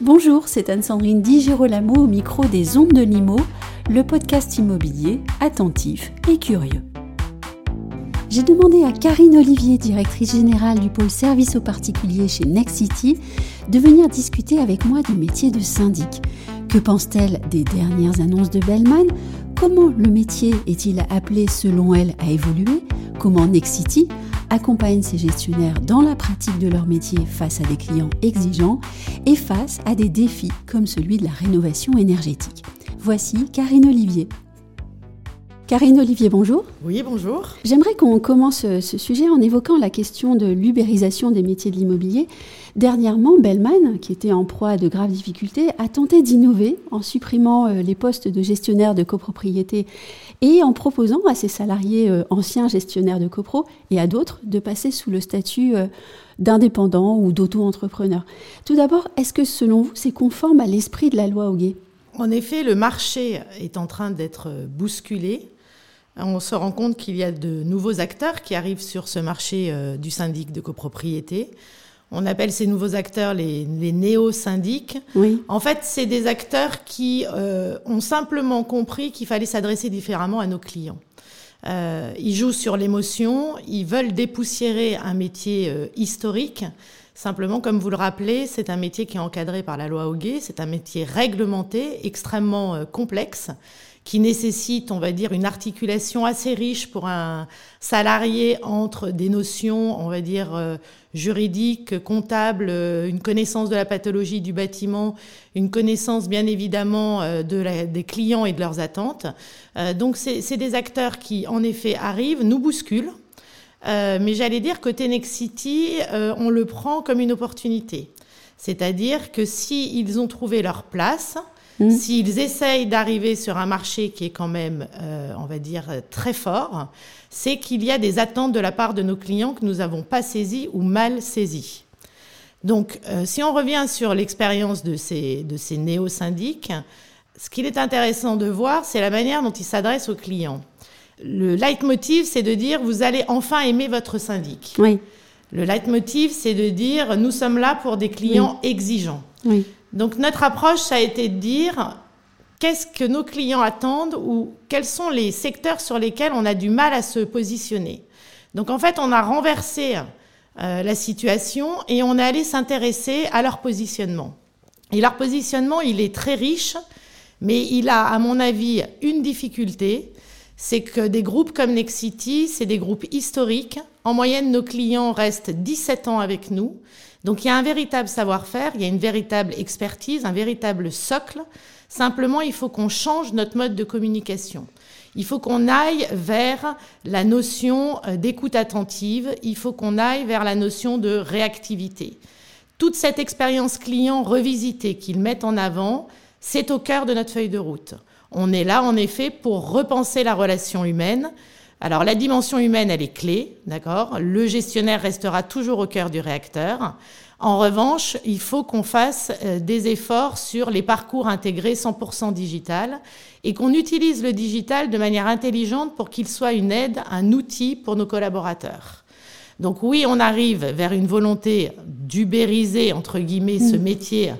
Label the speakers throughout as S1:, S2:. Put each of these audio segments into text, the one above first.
S1: Bonjour, c'est Anne-Sandrine Di Girolamo au micro des Ondes de Limo, le podcast immobilier attentif et curieux. J'ai demandé à Karine Olivier, directrice générale du pôle service aux particuliers chez Nexity, de venir discuter avec moi du métier de syndic. Que pense-t-elle des dernières annonces de Bellman? Comment le métier est-il appelé selon elle à évoluer? Comment Nexity accompagne ses gestionnaires dans la pratique de leur métier face à des clients exigeants et face à des défis comme celui de la rénovation énergétique? Voici Karine Olivier. Karine Olivier, bonjour.
S2: Oui, bonjour.
S1: J'aimerais qu'on commence ce sujet en évoquant la question de l'ubérisation des métiers de l'immobilier. Dernièrement, Bellman, qui était en proie à de graves difficultés, a tenté d'innover en supprimant euh, les postes de gestionnaire de copropriété et en proposant à ses salariés euh, anciens gestionnaires de copro et à d'autres de passer sous le statut euh, d'indépendant ou d'auto-entrepreneur. Tout d'abord, est-ce que selon vous, c'est conforme à l'esprit de la loi Hoguet
S2: En effet, le marché est en train d'être bousculé on se rend compte qu'il y a de nouveaux acteurs qui arrivent sur ce marché euh, du syndic de copropriété. On appelle ces nouveaux acteurs les, néo-syndics. En fait, c'est des acteurs qui euh, ont simplement compris qu'il fallait s'adresser différemment à nos clients. Euh, ils jouent sur l'émotion, ils veulent dépoussiérer un métier historique. Simplement, comme vous le rappelez, c'est un métier qui est encadré par la loi Hoguet, c'est un métier réglementé, extrêmement complexe qui nécessite, on va dire, une articulation assez riche pour un salarié entre des notions, on va dire, euh, juridiques, comptables, euh, une connaissance de la pathologie du bâtiment, une connaissance bien évidemment euh, des clients et de leurs attentes. donc c'est des acteurs qui, en effet, arrivent, nous bousculent. mais j'allais dire côté Next City, on le prend comme une opportunité. C'est-à-dire que s'ils ont trouvé leur place, Mm. S'ils essayent d'arriver sur un marché qui est quand même, euh, on va dire, très fort, c'est qu'il y a des attentes de la part de nos clients que nous n'avons pas saisies ou mal saisies. Donc, euh, si on revient sur l'expérience de ces, de ces néo-syndics, ce qu'il est intéressant de voir, c'est la manière dont ils s'adressent aux clients. Le leitmotiv, c'est de dire, vous allez enfin aimer votre syndic.
S1: Oui.
S2: Le leitmotiv, c'est de dire, nous sommes là pour des clients exigeants.
S1: Oui.
S2: Donc notre approche, ça a été de dire qu'est-ce que nos clients attendent ou quels sont les secteurs sur lesquels on a du mal à se positionner. Donc en fait, on a renversé euh, la situation et on est allé s'intéresser à leur positionnement. Et leur positionnement, il est très riche, mais il a, à mon avis, une difficulté, c'est que des groupes comme Nexity, c'est des groupes historiques. En moyenne, nos clients restent 17 ans avec nous. Donc il y a un véritable savoir-faire, il y a une véritable expertise, un véritable socle. Simplement, il faut qu'on change notre mode de communication. Il faut qu'on aille vers la notion euh, d'écoute attentive, il faut qu'on aille vers la notion de réactivité. Toute cette expérience client revisitée qu'ils mettent en avant, c'est au cœur de notre feuille de route. On est là, en effet, pour repenser la relation humaine, alors la dimension humaine, elle est clé, d'accord? Le gestionnaire restera toujours au cœur du réacteur. En revanche, il faut qu'on fasse euh, des efforts sur les parcours intégrés 100% digital et qu'on utilise le digital de manière intelligente pour qu'il soit une aide, un outil pour nos collaborateurs. Donc oui, on arrive vers une volonté d'ubériser, entre guillemets, ce mm. métier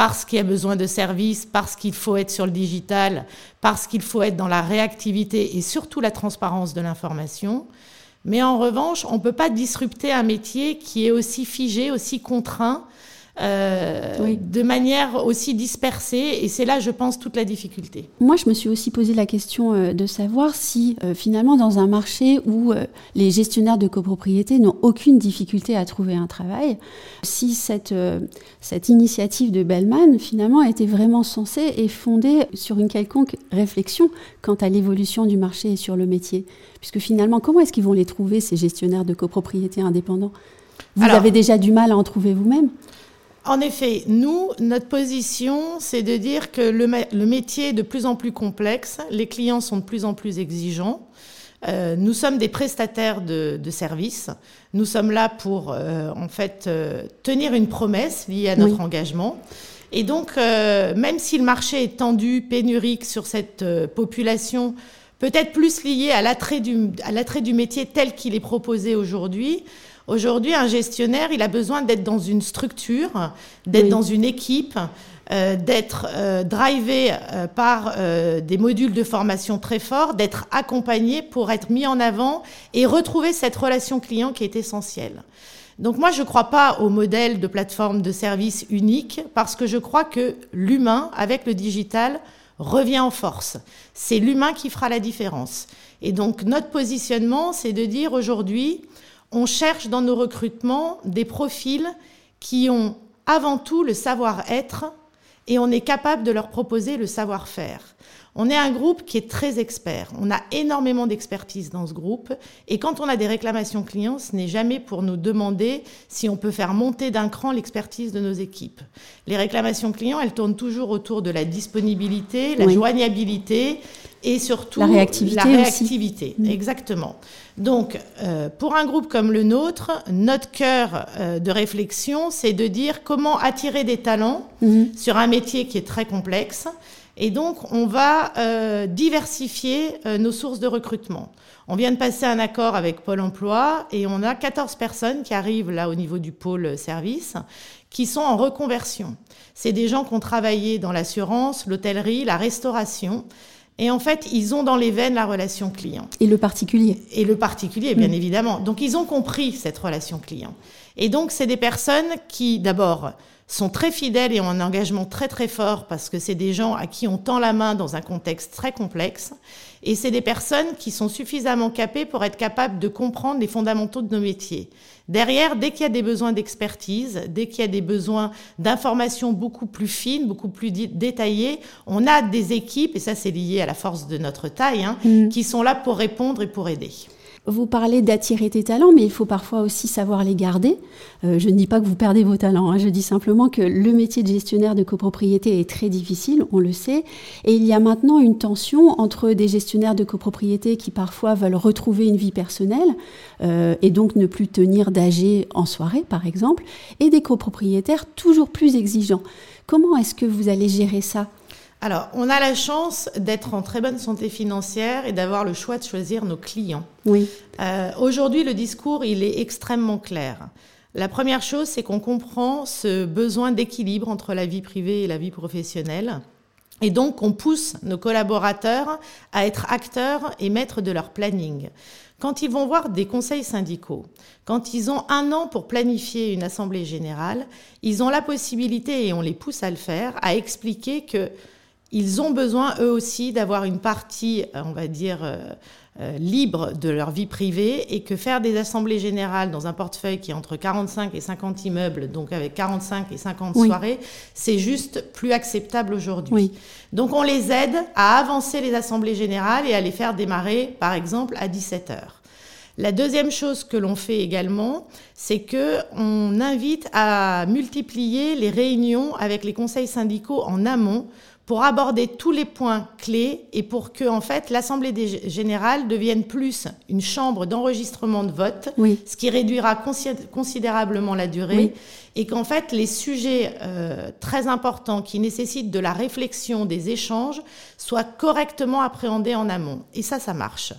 S2: parce qu'il y a besoin de services, parce qu'il faut être sur le digital, parce qu'il faut être dans la réactivité et surtout la transparence de l'information. Mais en revanche, on ne peut pas disrupter un métier qui est aussi figé, aussi contraint, euh, de manière aussi dispersée. Et c'est là, je pense, toute la difficulté.
S1: Moi, je me suis aussi posé la question euh, de savoir si, euh, finalement, dans un marché où les gestionnaires de copropriété n'ont aucune difficulté à trouver un travail, si cette, cette initiative de Bellman, finalement, était vraiment censée et fondée sur une quelconque réflexion quant à l'évolution du marché et sur le métier. Puisque finalement, comment est-ce qu'ils vont les trouver, ces gestionnaires de copropriété indépendants? Vous avez déjà du mal à en trouver vous-même
S2: en effet, nous, notre position, c'est de dire que le, métier est de plus en plus complexe, les clients sont de plus en plus exigeants. Euh, nous sommes des prestataires de, de, services. Nous sommes là pour, euh, en fait, euh, tenir une promesse liée à notre engagement. Et donc, même si le marché est tendu, pénurique sur cette population, peut-être plus lié à l'attrait du, à l'attrait du métier tel qu'il est proposé aujourd'hui, Aujourd'hui, un gestionnaire, il a besoin d'être dans une structure, d'être dans une équipe, euh, d'être euh, drivé euh, par des modules de formation très forts, d'être accompagné pour être mis en avant et retrouver cette relation client qui est essentielle. Donc moi, je ne crois pas au modèle de plateforme de service unique parce que je crois que l'humain, avec le digital, revient en force. C'est l'humain qui fera la différence. Et donc notre positionnement, c'est de dire aujourd'hui, on cherche dans nos recrutements des profils qui ont avant tout le savoir-être et on est capable de leur proposer le savoir-faire. On est un groupe qui est très expert. On a énormément d'expertise dans ce groupe. Et quand on a des réclamations clients, ce n'est jamais pour nous demander si on peut faire monter d'un cran l'expertise de nos équipes. Les réclamations clients, elles tournent toujours autour de la disponibilité, la joignabilité et surtout
S1: la réactivité.
S2: La réactivité, mm. exactement. Donc, euh, pour un groupe comme le nôtre, notre cœur euh, de réflexion, c'est de dire comment attirer des talents mm-hmm. sur un métier qui est très complexe. Et donc, on va euh, diversifier nos sources de recrutement. On vient de passer un accord avec Pôle Emploi et on a 14 personnes qui arrivent là au niveau du pôle service qui sont en reconversion. C'est des gens qui ont travaillé dans l'assurance, l'hôtellerie, la restauration et en fait, ils ont dans les veines la relation client.
S1: Et le particulier.
S2: Et le particulier, bien mm. évidemment. Donc, ils ont compris cette relation client. Et donc, c'est des personnes qui, d'abord, sont très fidèles et ont un engagement très très fort parce que c'est des gens à qui on tend la main dans un contexte très complexe. Et c'est des personnes qui sont suffisamment capées pour être capables de comprendre les fondamentaux de nos métiers. Derrière, dès qu'il y a des besoins d'expertise, dès qu'il y a des besoins d'informations beaucoup plus fines, beaucoup plus détaillées, on a des équipes, et ça c'est lié à la force de notre taille, hein, mmh. qui sont là pour répondre et pour aider.
S1: Vous parlez d'attirer tes talents, mais il faut parfois aussi savoir les garder. Euh, je ne dis pas que vous perdez vos talents, hein. je dis simplement que le métier de gestionnaire de copropriété est très difficile, on le sait, et il y a maintenant une tension entre des gestionnaires de copropriété qui parfois veulent retrouver une vie personnelle euh, et donc ne plus tenir d'AG en soirée, par exemple, et des copropriétaires toujours plus exigeants. Comment est-ce que vous allez gérer ça?
S2: Alors, on a la chance d'être en très bonne santé financière et d'avoir le choix de choisir nos clients.
S1: Oui.
S2: Euh, Aujourd'hui, le discours, il est extrêmement clair. La première chose, c'est qu'on comprend ce besoin d'équilibre entre la vie privée et la vie professionnelle. Et donc, on pousse nos collaborateurs à être acteurs et maîtres de leur planning. Quand ils vont voir des conseils syndicaux, quand ils ont un an pour planifier une assemblée générale, ils ont la possibilité, et on les pousse à le faire, à expliquer que ils ont besoin eux aussi d'avoir une partie, euh, on va dire, euh, euh, libre de leur vie privée et que faire des assemblées générales dans un portefeuille qui est entre 45 et 50 immeubles, donc avec 45 et 50 soirées, c'est juste plus acceptable aujourd'hui. Donc on les aide à avancer les assemblées générales et à les faire démarrer, par exemple, à 17 heures. La deuxième chose que l'on fait également, c'est que on invite à multiplier les réunions avec les conseils syndicaux en amont pour aborder tous les points clés et pour que en fait l'assemblée générale devienne plus une chambre d'enregistrement de vote, ce qui réduira considérablement la durée et qu'en fait les sujets euh, très importants qui nécessitent de la réflexion, des échanges soient correctement appréhendés en amont. Et ça, ça marche.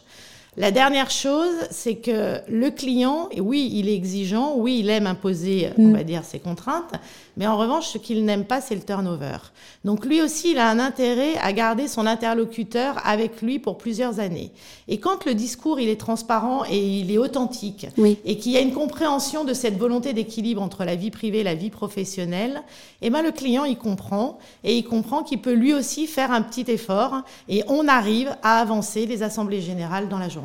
S2: La dernière chose, c'est que le client, oui, il est exigeant, oui, il aime imposer, on mm. va dire, ses contraintes, mais en revanche, ce qu'il n'aime pas, c'est le turnover. Donc lui aussi, il a un intérêt à garder son interlocuteur avec lui pour plusieurs années. Et quand le discours, il est transparent et il est authentique, et qu'il y a une compréhension de cette volonté d'équilibre entre la vie privée et la vie professionnelle, eh ben le client, il comprend, et il comprend qu'il peut lui aussi faire un petit effort, et on arrive à avancer les assemblées générales dans la journée.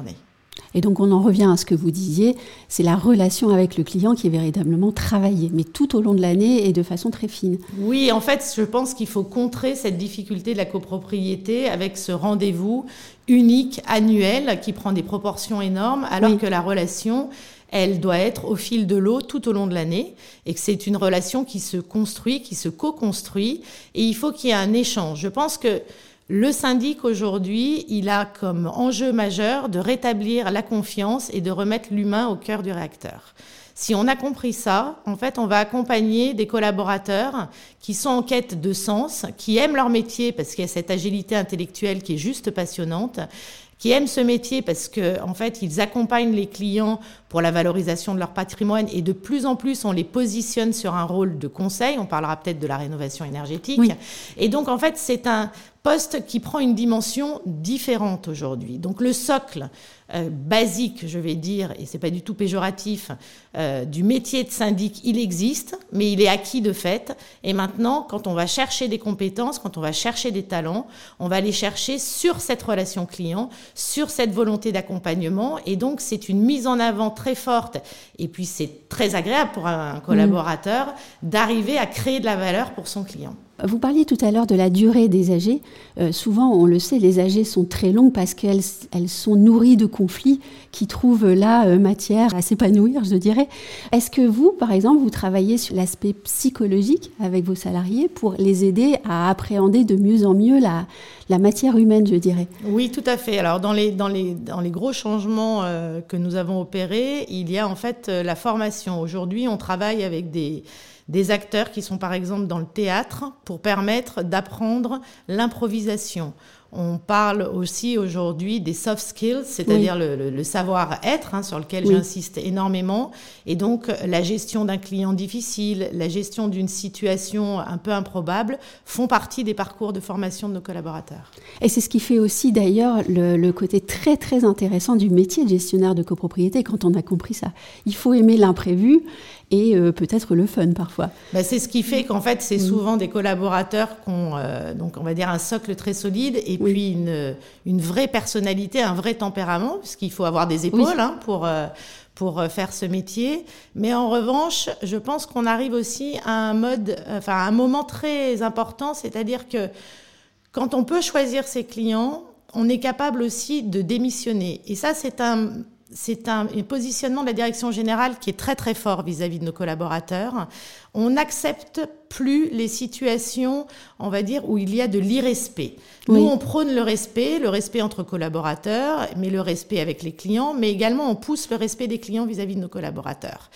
S1: Et donc on en revient à ce que vous disiez, c'est la relation avec le client qui est véritablement travaillée, mais tout au long de l'année et de façon très fine.
S2: Oui, en fait, je pense qu'il faut contrer cette difficulté de la copropriété avec ce rendez-vous unique, annuel, qui prend des proportions énormes, alors que la relation, elle doit être au fil de l'eau tout au long de l'année et que c'est une relation qui se construit, qui se co-construit et il faut qu'il y ait un échange. Je pense que Le syndic aujourd'hui, il a comme enjeu majeur de rétablir la confiance et de remettre l'humain au cœur du réacteur. Si on a compris ça, en fait, on va accompagner des collaborateurs qui sont en quête de sens, qui aiment leur métier parce qu'il y a cette agilité intellectuelle qui est juste passionnante, qui aiment ce métier parce que en fait ils accompagnent les clients pour la valorisation de leur patrimoine et de plus en plus on les positionne sur un rôle de conseil. On parlera peut-être de la rénovation énergétique. Et donc en fait c'est un poste qui prend une dimension différente aujourd'hui. Donc le socle euh, basique, je vais dire, et c'est pas du tout péjoratif, euh, du métier de syndic, il existe, mais il est acquis de fait. Et maintenant, quand on va chercher des compétences, quand on va chercher des talents, on va les chercher sur cette relation client, sur cette volonté d'accompagnement. Et donc, c'est une mise en avant très forte. Et puis, c'est très agréable pour un collaborateur d'arriver à créer de la valeur pour son client.
S1: Vous parliez tout à l'heure de la durée des AG. Euh, souvent, on le sait, les AG sont très longues parce qu'elles elles sont nourries de conflits qui trouvent là euh, matière à s'épanouir, je dirais. Est-ce que vous, par exemple, vous travaillez sur l'aspect psychologique avec vos salariés pour les aider à appréhender de mieux en mieux la, la matière humaine, je dirais?
S2: Oui, tout à fait. Alors, dans les, dans les, dans les gros changements euh, que nous avons opérés, il y a en fait la formation. Aujourd'hui, on travaille avec des des acteurs qui sont par exemple dans le théâtre pour permettre d'apprendre l'improvisation. On parle aussi aujourd'hui des soft skills, c'est-à-dire le, savoir-être, hein, sur lequel j'insiste énormément. Et donc, la gestion d'un client difficile, la gestion d'une situation un peu improbable font partie des parcours de formation de nos collaborateurs.
S1: Et c'est ce qui fait aussi d'ailleurs le, le, côté très très intéressant du métier de gestionnaire de copropriété quand on a compris ça. Il faut aimer l'imprévu et euh, peut-être le fun parfois.
S2: Bah, c'est ce qui fait qu'en fait, c'est mm. souvent des collaborateurs qui ont, euh, donc on va dire, un socle très solide et puis une, une vraie personnalité, un vrai tempérament, puisqu'il faut avoir des épaules hein, pour, euh, pour faire ce métier. Mais en revanche, je pense qu'on arrive aussi à un mode, enfin, à un moment très important, c'est-à-dire que quand on peut choisir ses clients, on est capable aussi de démissionner. Et ça, c'est un c'est un, positionnement de la direction générale qui est très très fort vis-à-vis de nos collaborateurs. On n'accepte plus les situations, on va dire, où il y a de l'irrespect. Nous, on prône le respect, le respect entre collaborateurs, mais le respect avec les clients, mais également on pousse le respect des clients vis à -vis de nos collaborateurs.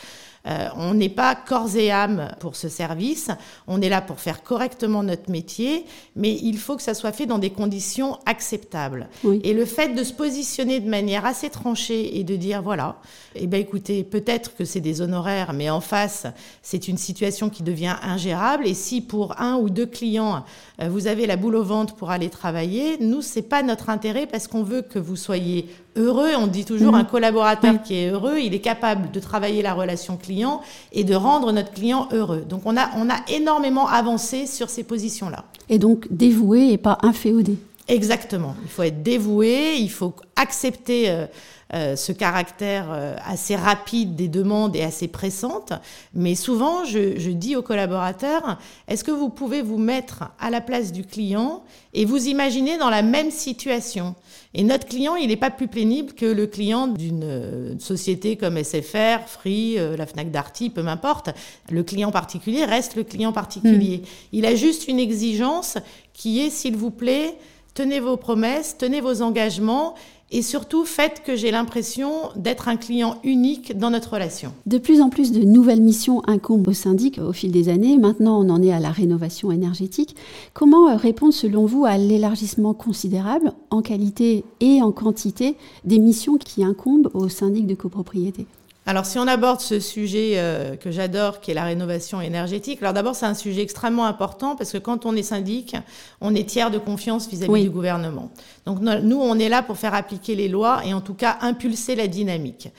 S2: Euh, on n'est pas corps et âme pour ce service. On est là pour faire correctement notre métier, mais il faut que ça soit fait dans des conditions acceptables. Et le fait de se positionner de manière assez tranchée et de dire voilà, eh ben écoutez, peut-être que c'est des honoraires, mais en face, c'est une situation qui devient ingérable. Et si pour un ou deux clients, euh, vous avez la boule au ventre pour aller travailler, nous, c'est pas notre intérêt parce qu'on veut que vous soyez heureux. On dit toujours mhm. un collaborateur qui est heureux, il est capable de travailler la relation client et de rendre notre client heureux. Donc on a, on a énormément avancé sur ces positions-là.
S1: Et donc dévoué et pas inféodé.
S2: Exactement. Il faut être dévoué, il faut accepter euh, euh, ce caractère euh, assez rapide des demandes et assez pressante. Mais souvent, je, je dis aux collaborateurs, est-ce que vous pouvez vous mettre à la place du client et vous imaginer dans la même situation? Et notre client, il n'est pas plus pénible que le client d'une société comme SFR, Free, la Fnac Darty, peu m'importe. Le client particulier reste le client particulier. Hmm. Il a juste une exigence qui est, s'il vous plaît, tenez vos promesses, tenez vos engagements et surtout faites que j'ai l'impression d'être un client unique dans notre relation.
S1: De plus en plus de nouvelles missions incombent au syndic au fil des années. Maintenant, on en est à la rénovation énergétique. Comment euh, répondre selon vous à l'élargissement considérable en qualité et en quantité des missions qui incombent au syndic de copropriété?
S2: Alors, si on aborde ce sujet euh, que j'adore, qui est la rénovation énergétique, alors d'abord, c'est un sujet extrêmement important parce que quand on est syndic, on est tiers de confiance vis-à-vis du gouvernement. Donc, nous, on est là pour faire appliquer les lois et en tout cas impulser la dynamique.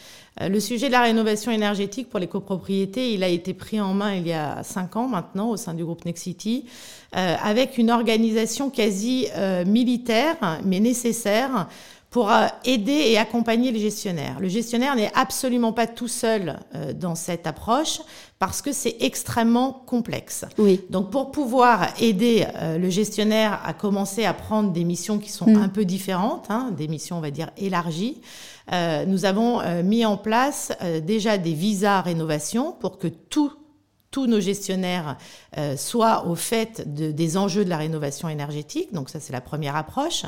S2: Euh, le sujet de la rénovation énergétique pour les copropriétés, il a été pris en main il y a cinq ans maintenant au sein du groupe Nexity, euh, avec une organisation quasi militaire, mais nécessaire pour euh, aider et accompagner les gestionnaires. Le gestionnaire n'est absolument pas tout seul euh, dans cette approche parce que c'est extrêmement complexe.
S1: Oui.
S2: Donc pour pouvoir aider euh, le gestionnaire à commencer à prendre des missions qui sont mm. un peu différentes, hein, des missions on va dire élargies, nous avons mis en place déjà des visas rénovation pour que tout tous nos gestionnaires euh, soient au fait de, des enjeux de la rénovation énergétique. Donc ça, c'est la première approche.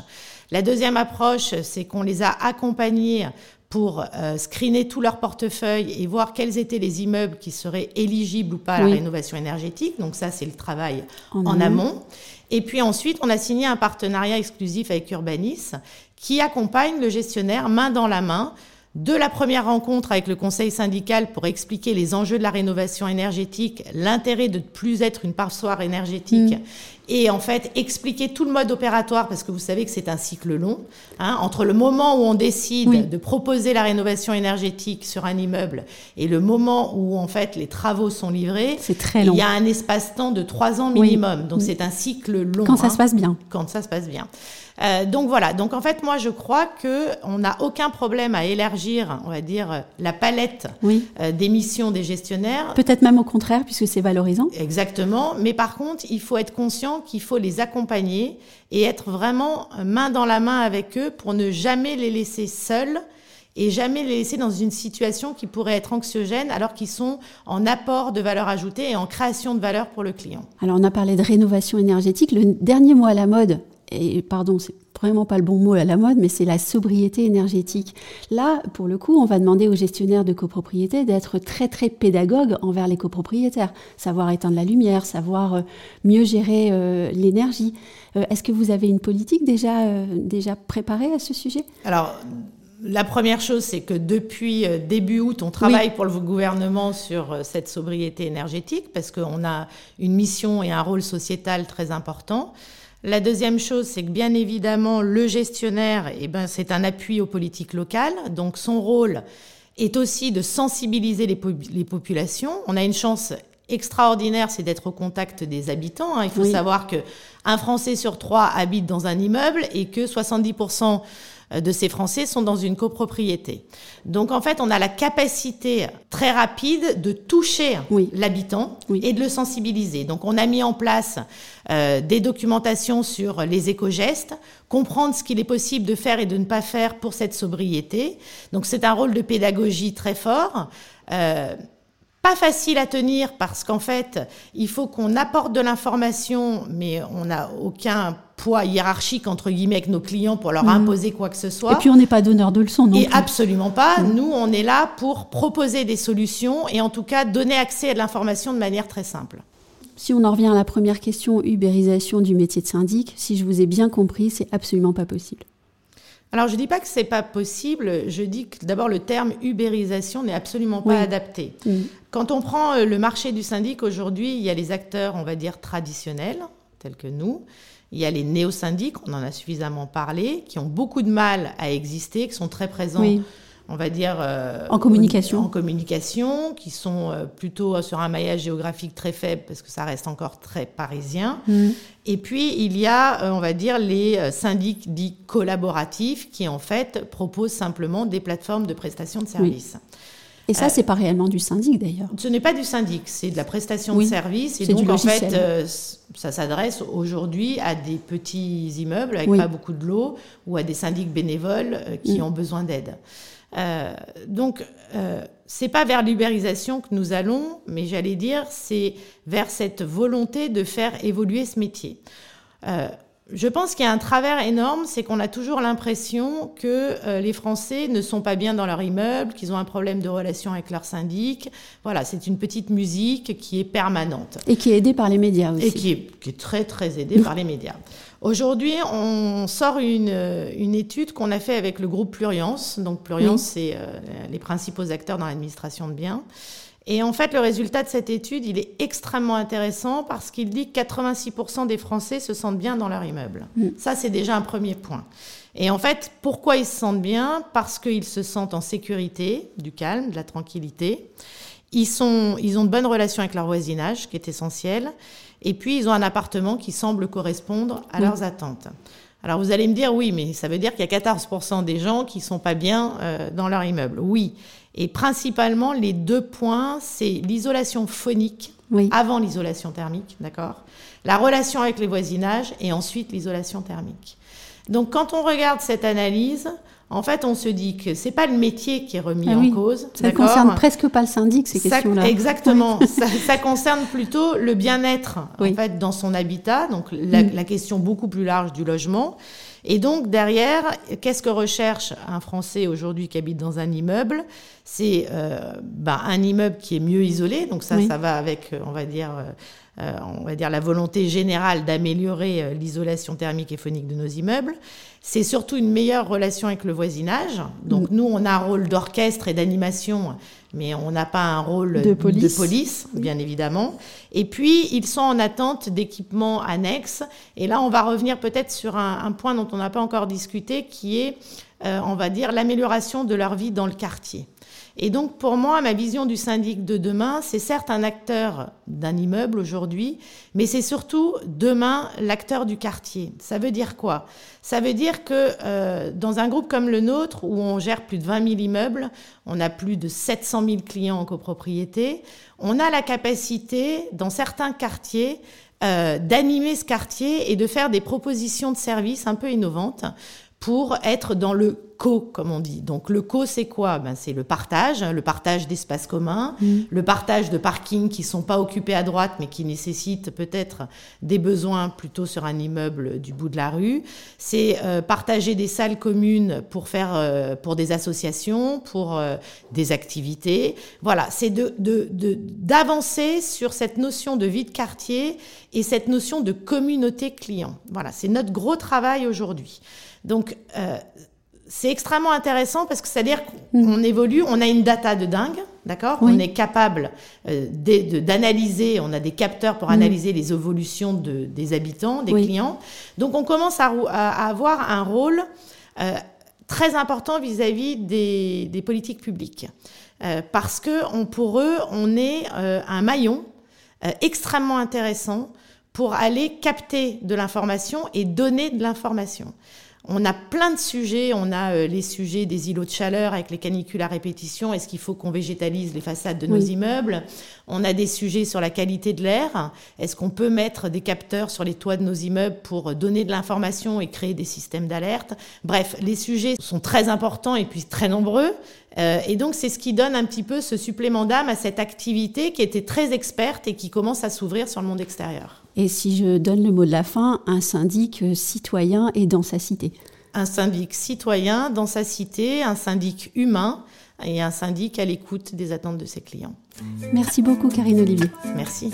S2: La deuxième approche, c'est qu'on les a accompagnés pour euh, screener tout leur portefeuille et voir quels étaient les immeubles qui seraient éligibles ou pas à la rénovation énergétique. Donc ça, c'est le travail en, amont. Et puis ensuite, on a signé un partenariat exclusif avec Urbanis qui accompagne le gestionnaire main dans la main de la première rencontre avec le conseil syndical pour expliquer les enjeux de la rénovation énergétique, l'intérêt de ne plus être une passoire énergétique mm. et en fait expliquer tout le mode opératoire parce que vous savez que c'est un cycle long hein, entre le moment où on décide de proposer la rénovation énergétique sur un immeuble et le moment où en fait les travaux sont livrés.
S1: C'est très long.
S2: Il y a un espace-temps de trois ans minimum, donc c'est un cycle long.
S1: Quand ça se hein. passe bien.
S2: Quand ça se passe bien. Euh, donc voilà. Donc en fait, moi, je crois que on n'a aucun problème à élargir, on va dire, la palette oui. euh, des missions des gestionnaires.
S1: Peut-être même au contraire, puisque c'est valorisant.
S2: Exactement. Mais par contre, il faut être conscient qu'il faut les accompagner et être vraiment main dans la main avec eux pour ne jamais les laisser seuls et jamais les laisser dans une situation qui pourrait être anxiogène alors qu'ils sont en apport de valeur ajoutée et en création de valeur pour le client.
S1: Alors on a parlé de rénovation énergétique. Le dernier mot à la mode, et pardon, c'est vraiment pas le bon mot à la mode, mais c'est la sobriété énergétique. Là, pour le coup, on va demander aux gestionnaires de copropriété d'être très très pédagogues envers les copropriétaires, savoir éteindre la lumière, savoir euh, mieux gérer euh, l'énergie. Euh, est-ce que vous avez une politique déjà déjà préparée à ce sujet?
S2: Alors. La première chose, c'est que depuis début août, on travaille pour le gouvernement sur cette sobriété énergétique parce qu'on a une mission et un rôle sociétal très important. La deuxième chose, c'est que bien évidemment, le gestionnaire, eh ben, c'est un appui aux politiques locales. Donc son rôle est aussi de sensibiliser les, populations. On a une chance extraordinaire, c'est d'être au contact des habitants. Hein. Il faut savoir que un Français sur trois habite dans un immeuble et que 70% euh, de ces Français sont dans une copropriété. Donc en fait, on a la capacité très rapide de toucher l'habitant et de le sensibiliser. Donc on a mis en place euh, des documentations sur les éco-gestes, comprendre ce qu'il est possible de faire et de ne pas faire pour cette sobriété. Donc c'est un rôle de pédagogie très fort. Euh, pas facile à tenir parce qu'en fait, il faut qu'on apporte de l'information, mais on n'a aucun poids hiérarchique entre guillemets avec nos clients pour leur mm. imposer quoi que ce soit.
S1: Et puis on n'est pas donneur de leçons non
S2: Et absolument pas. Mm. Nous, on est là pour proposer des solutions et en tout cas donner accès à de l'information de manière très simple.
S1: Si on en revient à la première question, ubérisation du métier de syndic, si je vous ai bien compris, c'est absolument pas possible.
S2: Alors, je ne dis pas que c'est pas possible. Je dis que d'abord, le terme ubérisation n'est absolument pas adapté. Mm. Quand on prend euh, le marché du syndic aujourd'hui, il y a les acteurs, on va dire, traditionnels, tels que nous. Il y a les néo-syndics, on en a suffisamment parlé, qui ont beaucoup de mal à exister, qui sont très présents on va dire
S1: euh, en communication.
S2: en communication qui sont euh, plutôt sur un maillage géographique très faible parce que ça reste encore très parisien. Mm. et puis il y a euh, on va dire les syndics dits collaboratifs qui en fait proposent simplement des plateformes de prestation de services
S1: Et ça, c'est pas réellement du syndic d'ailleurs.
S2: Ce n'est pas du syndic, c'est de la prestation de services. Et donc, en fait, ça s'adresse aujourd'hui à des petits immeubles avec pas beaucoup de lots ou à des syndics bénévoles qui mm. ont besoin d'aide. Euh, donc, euh, c'est pas vers l'ubérisation que nous allons, mais j'allais dire, c'est vers cette volonté de faire évoluer ce métier. Je pense qu'il y a un travers énorme, c'est qu'on a toujours l'impression que euh, les Français ne sont pas bien dans leur immeuble, qu'ils ont un problème de relation avec leur syndic. Voilà, c'est une petite musique qui est permanente.
S1: Et qui est aidée par les médias aussi.
S2: Et qui est, qui est très, très aidée par les médias. Aujourd'hui, on sort une, une étude qu'on a fait avec le groupe Pluriance. Donc Pluriance, c'est euh, les principaux acteurs dans l'administration de biens. Et en fait, le résultat de cette étude, il est extrêmement intéressant parce qu'il dit que 86% des Français se sentent bien dans leur immeuble. Mm. Ça, c'est déjà un premier point. Et en fait, pourquoi ils se sentent bien? Parce qu'ils se sentent en sécurité, du calme, de la tranquillité. Ils, sont, ils ont de bonnes relations avec leur voisinage, qui est essentiel. Et puis, ils ont un appartement qui semble correspondre à leurs attentes. Alors, vous allez me dire, oui, mais ça veut dire qu'il y a 14% des gens qui sont pas bien euh, dans leur immeuble. Oui. Et principalement, les deux points, c'est l'isolation phonique avant l'isolation thermique, d'accord? La relation avec les voisinages et ensuite l'isolation thermique. Donc, quand on regarde cette analyse, en fait, on se dit que c'est pas le métier qui est remis
S1: Ah
S2: en cause.
S1: Ça ne concerne presque pas le syndic, ces questions-là.
S2: Exactement. ça, ça concerne plutôt le bien-être
S1: Oui.
S2: en fait dans son habitat, donc la,
S1: Mm.
S2: la question beaucoup plus large du logement. Et donc derrière, qu'est-ce que recherche un Français aujourd'hui qui habite dans un immeuble? C'est euh, ben, un immeuble qui est mieux isolé. Donc ça,
S1: Oui.
S2: ça va avec, euh, on va dire. euh, on va dire la volonté générale d'améliorer l'isolation thermique et phonique de nos immeubles. C'est surtout une meilleure relation avec le voisinage. Donc nous, on a un rôle d'orchestre et d'animation, mais on n'a pas un rôle
S1: De police.
S2: police, bien évidemment. Et puis, ils sont en attente d'équipements annexes. Et là, on va revenir peut-être sur un, un point dont on n'a pas encore discuté, qui est, euh, on va dire, l'amélioration de leur vie dans le quartier. Et donc, pour moi, ma vision du syndic de demain, c'est certes un acteur d'un immeuble aujourd'hui, mais c'est surtout demain l'acteur du quartier. Ça veut dire quoi? Ça veut dire que euh, dans un groupe comme le nôtre, où on gère plus de 20 000 immeubles, on a plus de 700 000 clients en copropriété, on a la capacité, dans certains quartiers, euh, d'animer ce quartier et de faire des propositions de services un peu innovantes pour être dans le co, comme on dit. Donc le co, c'est quoi? Ben, C'est le partage, le partage d'espaces communs, le partage de parkings qui sont pas occupés à droite, mais qui nécessitent peut-être des besoins plutôt sur un immeuble du bout de la rue. C'est euh, partager des salles communes pour faire euh, pour des associations, pour euh, des activités. Voilà, c'est de de- de- d'avancer sur cette notion de vie de quartier et cette notion de communauté client. Voilà, c'est notre gros travail aujourd'hui. Donc, euh, c'est extrêmement intéressant parce que c'est-à-dire qu'on évolue, on a une data de dingue, d'accord?
S1: Oui.
S2: On est capable euh, d'analyser, on a des capteurs pour analyser les évolutions de- des habitants, des
S1: Oui.
S2: clients. Donc, on commence à, avoir un rôle euh, très important vis-à-vis des, des politiques publiques. Euh, parce que on, pour eux, on est un maillon extrêmement intéressant pour aller capter de l'information et donner de l'information. On a plein de sujets. On a euh, les sujets des îlots de chaleur avec les canicules à répétition. Est-ce qu'il faut qu'on végétalise les façades de nos
S1: Oui.
S2: immeubles? On a des sujets sur la qualité de l'air. Est-ce qu'on peut mettre des capteurs sur les toits de nos immeubles pour donner de l'information et créer des systèmes d'alerte? Bref, les sujets sont très importants et puis très nombreux. Euh, et donc, c'est ce qui donne un petit peu ce supplément d'âme à cette activité qui était très experte et qui commence à s'ouvrir sur le monde extérieur.
S1: Et si je donne le mot de la fin, un syndic citoyen et dans sa cité.
S2: Un syndic citoyen dans sa cité, un syndic humain et un syndic à l'écoute des attentes de ses clients.
S1: Merci beaucoup, Karine Olivier.
S2: Merci.